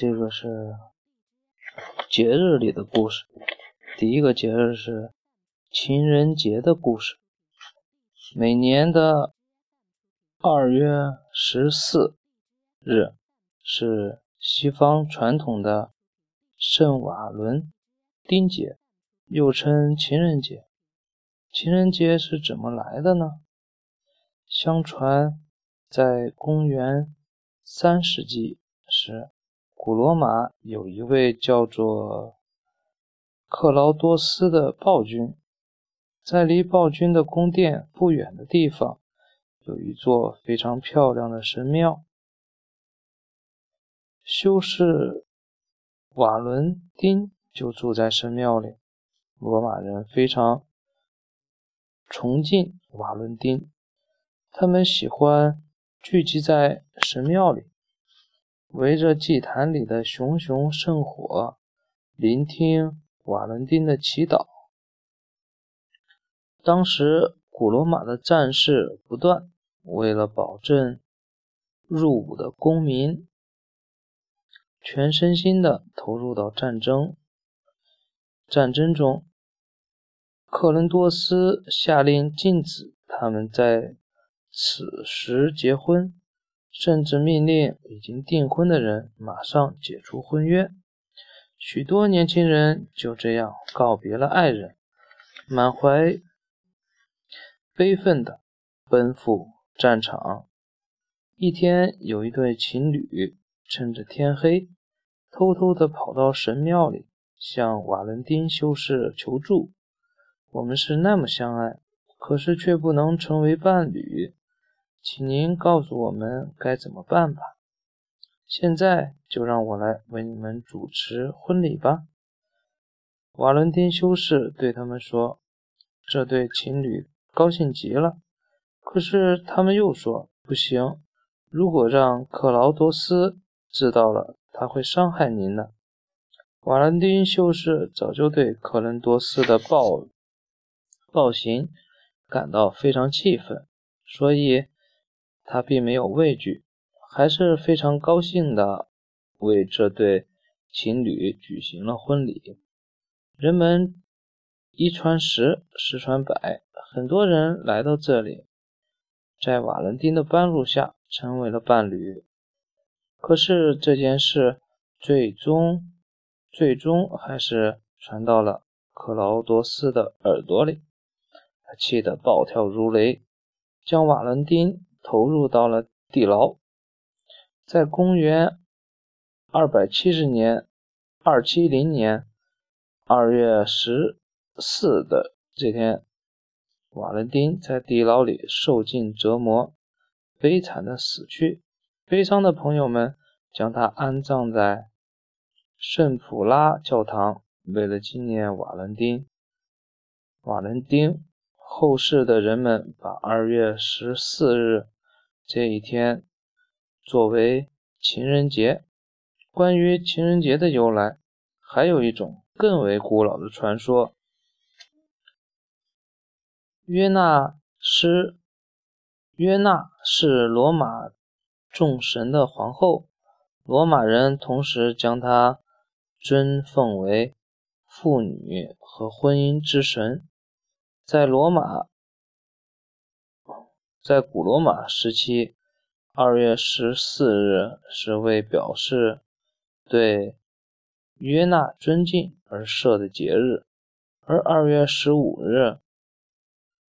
这个是节日里的故事。第一个节日是情人节的故事。每年的二月十四日是西方传统的圣瓦伦丁节，又称情人节。情人节是怎么来的呢？相传，在公元三世纪时，古罗马有一位叫做克劳多斯的暴君，在离暴君的宫殿不远的地方，有一座非常漂亮的神庙。修士瓦伦丁就住在神庙里，罗马人非常。崇敬瓦伦丁，他们喜欢聚集在神庙里，围着祭坛里的熊熊圣火，聆听瓦伦丁的祈祷。当时古罗马的战事不断，为了保证入伍的公民全身心的投入到战争战争中。克伦多斯下令禁止他们在此时结婚，甚至命令已经订婚的人马上解除婚约。许多年轻人就这样告别了爱人，满怀悲愤地奔赴战场。一天，有一对情侣趁着天黑，偷偷地跑到神庙里，向瓦伦丁修士求助。我们是那么相爱，可是却不能成为伴侣，请您告诉我们该怎么办吧。现在就让我来为你们主持婚礼吧。瓦伦丁修士对他们说：“这对情侣高兴极了。”可是他们又说：“不行，如果让克劳多斯知道了，他会伤害您的。”瓦伦丁修士早就对克伦多斯的暴暴行感到非常气愤，所以他并没有畏惧，还是非常高兴的为这对情侣举行了婚礼。人们一传十，十传百，很多人来到这里，在瓦伦丁的帮助下成为了伴侣。可是这件事最终最终还是传到了克劳多斯的耳朵里。他气得暴跳如雷，将瓦伦丁投入到了地牢。在公元二百七十年二七零年二月十四的这天，瓦伦丁在地牢里受尽折磨，悲惨的死去。悲伤的朋友们将他安葬在圣普拉教堂，为了纪念瓦伦丁。瓦伦丁。后世的人们把二月十四日这一天作为情人节。关于情人节的由来，还有一种更为古老的传说：约纳斯约纳是罗马众神的皇后，罗马人同时将她尊奉为妇女和婚姻之神。在罗马，在古罗马时期，二月十四日是为表示对约纳尊敬而设的节日，而二月十五日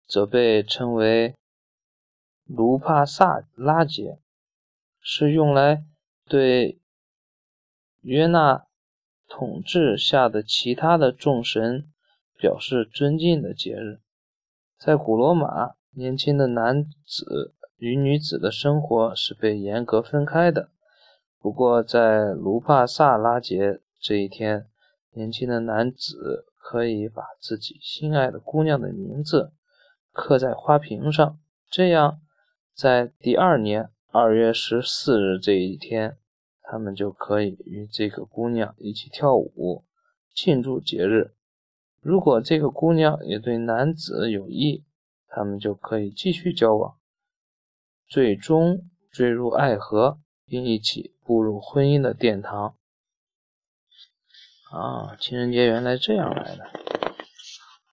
则被称为卢帕萨拉节，是用来对约纳统治下的其他的众神表示尊敬的节日。在古罗马，年轻的男子与女子的生活是被严格分开的。不过，在卢帕萨拉节这一天，年轻的男子可以把自己心爱的姑娘的名字刻在花瓶上，这样，在第二年二月十四日这一天，他们就可以与这个姑娘一起跳舞，庆祝节日。如果这个姑娘也对男子有意他们就可以继续交往最终坠入爱河并一起步入婚姻的殿堂。啊情人节原来这样来的。